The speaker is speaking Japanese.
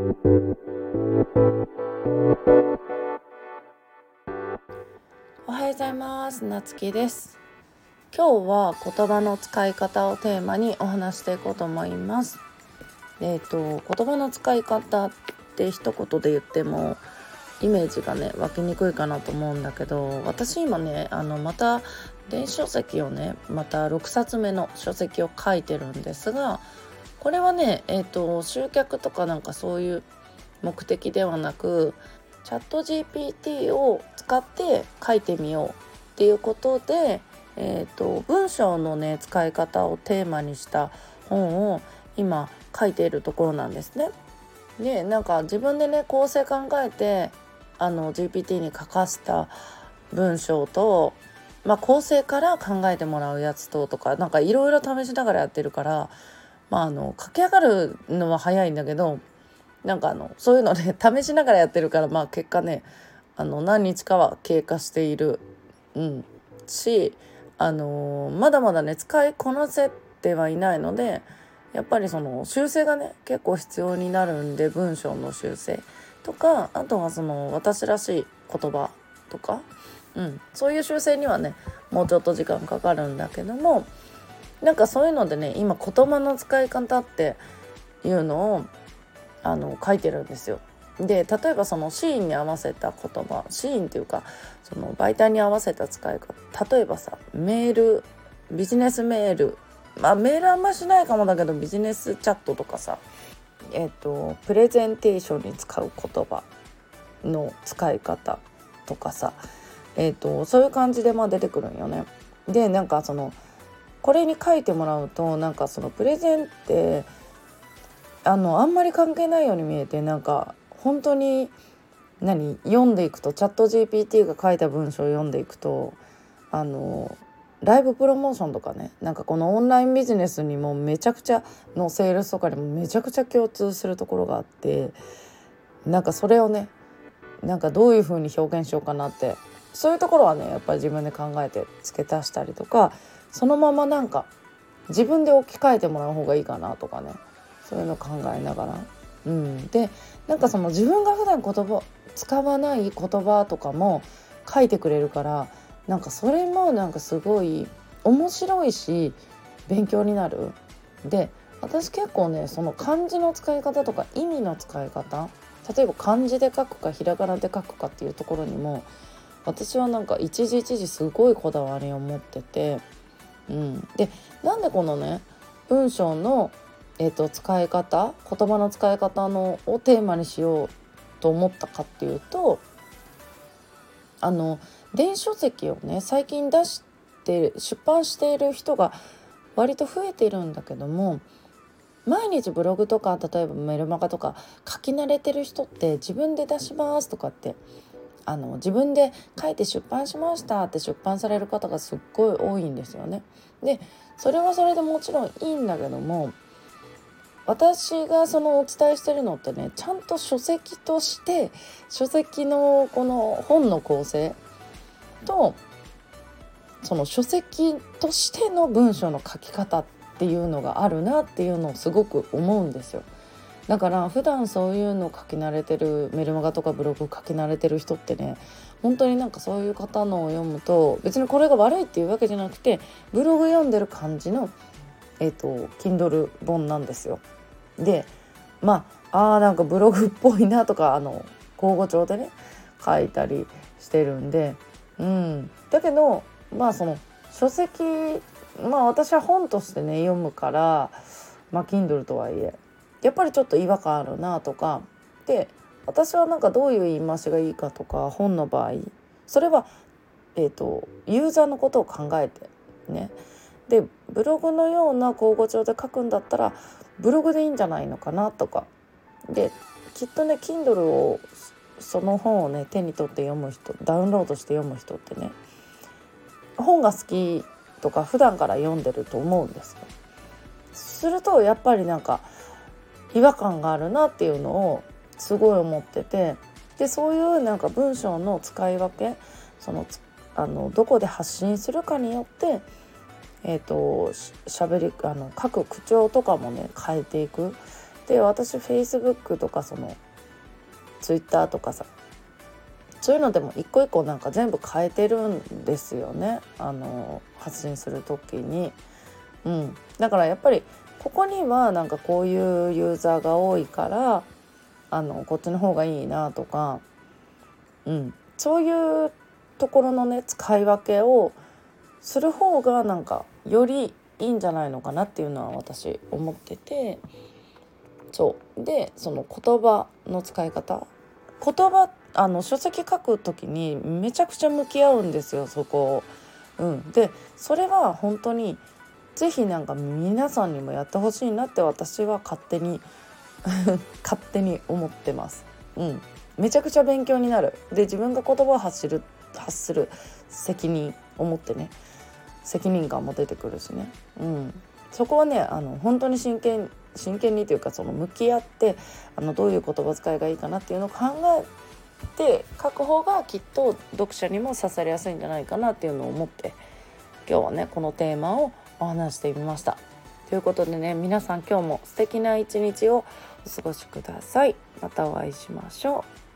おはようございます。なつきです。今日は言葉の使い方をテーマにお話していこうと思います。えっ、ー、と言葉の使い方って一言で言ってもイメージがね湧きにくいかなと思うんだけど私今ねあのまた電子書籍をねまた6冊目の書籍を書いてるんですがこれはねえっ、ー、と集客とかなんかそういう目的ではなくチャット GPT を使って書いてみようっていうことで、えーと、文章のね使い方をテーマにした本を今書いているところなんですね。でなんか自分でね構成考えてあの GPT に書かせた文章と、まあ、構成から考えてもらうやつととかなんかいろいろ試しながらやってるから、まあ、あの書き上がるのは早いんだけどなんかあのそういうのね 試しながらやってるからまあ結果ねあの何日かは経過している、うん、し、あのー、まだまだね使いこなせてはいないのでやっぱりその修正がね結構必要になるんで文章の修正とかあとはその私らしい言葉とか、うん、そういう修正にはねもうちょっと時間かかるんだけどもなんかそういうのでね今言葉の使い方っていうのをあの書いてるんですよ。で例えばそのシーンに合わせた言葉シーンっていうかその媒体に合わせた使い方例えばさメールビジネスメールまあメールあんましないかもだけどビジネスチャットとかさえっ、とプレゼンテーションに使う言葉の使い方とかさえっ、とそういう感じでまあ出てくるんよね。でなんかそのこれに書いてもらうとなんかそのプレゼンってあのあんまり関係ないように見えてなんか本当に何読んでいくとチャット GPT が書いた文章を読んでいくとあのライブプロモーションとかねなんかこのオンラインビジネスにもめちゃくちゃのセールスとかにもめちゃくちゃ共通するところがあってなんかそれをねなんかどういう風に表現しようかなってそういうところはねやっぱり自分で考えて付け足したりとかそのままなんか自分で置き換えてもらう方がいいかなとかねそういうの考えながら。うん、でなんかその自分が普段言葉使わない言葉とかも書いてくれるからなんかそれもなんかすごい面白いし勉強になる。で私結構ねその漢字の使い方とか意味の使い方例えば漢字で書くかひらがなで書くかっていうところにも私はなんか一時一時すごいこだわりを持ってて、うん、でなんでこのね文章のえーと、使い方言葉の使い方のをテーマにしようと思ったかっていうとあの電子書籍をね最近出して出版している人が割と増えているんだけども毎日ブログとか例えばメルマガとか書き慣れてる人って自分で出しますとかってあの自分で書いて出版しましたって出版される方がすっごい多いんですよね。でそれはそれでもちろんいいんだけども私がそのお伝えしてるのってねちゃんと書籍として書籍のこの本の構成とその書籍としての文章の書き方っていうのがあるなっていうのをすごく思うんですよ。だから普段そういうの書き慣れてるメルマガとかブログ書き慣れてる人ってね本当になんかそういう方のを読むと別にこれが悪いっていうわけじゃなくてブログ読んでる感じのえっ、ー、と Kindle 本なんですよ。でまああなんかブログっぽいなとかあの口語帳でね書いたりしてるんで、うん、だけどまあその書籍まあ私は本としてね読むからまあ Kindle とはいえやっぱりちょっと違和感あるなとか。で私はなんかどういう言い回しがいいかとか本の場合それは、えーと、ユーザーのことを考えてね。でブログのような口語帳で書くんだったらブログでいいんじゃないのかなとか。できっとね Kindle をその本をね手に取って読む人ダウンロードして読む人ってね本が好きとか普段から読んでると思うんですよ。するとやっぱりなんか違和感があるなっていうのをすごい思っててでそういうなんか文章の使い分けそのあのどこで発信するかによってえーと、しゃべりあの書く口調とかもね変えていく。で私 Facebook とかその Twitter とかさそういうのでも一個一個なんか全部変えてるんですよね。あの発信する時に。うん、だからやっぱりここにはなんかこういうユーザーが多いからあのこっちの方がいいなとか、うん、そういうところのね使い分けをする方がなんかよりいいんじゃないのかなっていうのは私思っててそう。でその言葉の使い方。言葉あの書籍書く時にめちゃくちゃ向き合うんですよそこを。うん、でそれは本当に是非なんか皆さんにもやってほしいなって私は勝手に 勝手に思ってます。うん、めちゃくちゃ勉強になる。で自分が言葉を発する発する責任を持ってね。責任感も出てくるしね、うん、そこはねあの本当に真剣真剣にというかその向き合ってあのどういう言葉遣いがいいかなっていうのを考えて書く方がきっと読者にも刺されやすいんじゃないかなっていうのを思って今日はねこのテーマをお話してみました。ということでね皆さん今日も素敵な一日をお過ごしください。またお会いしましょう。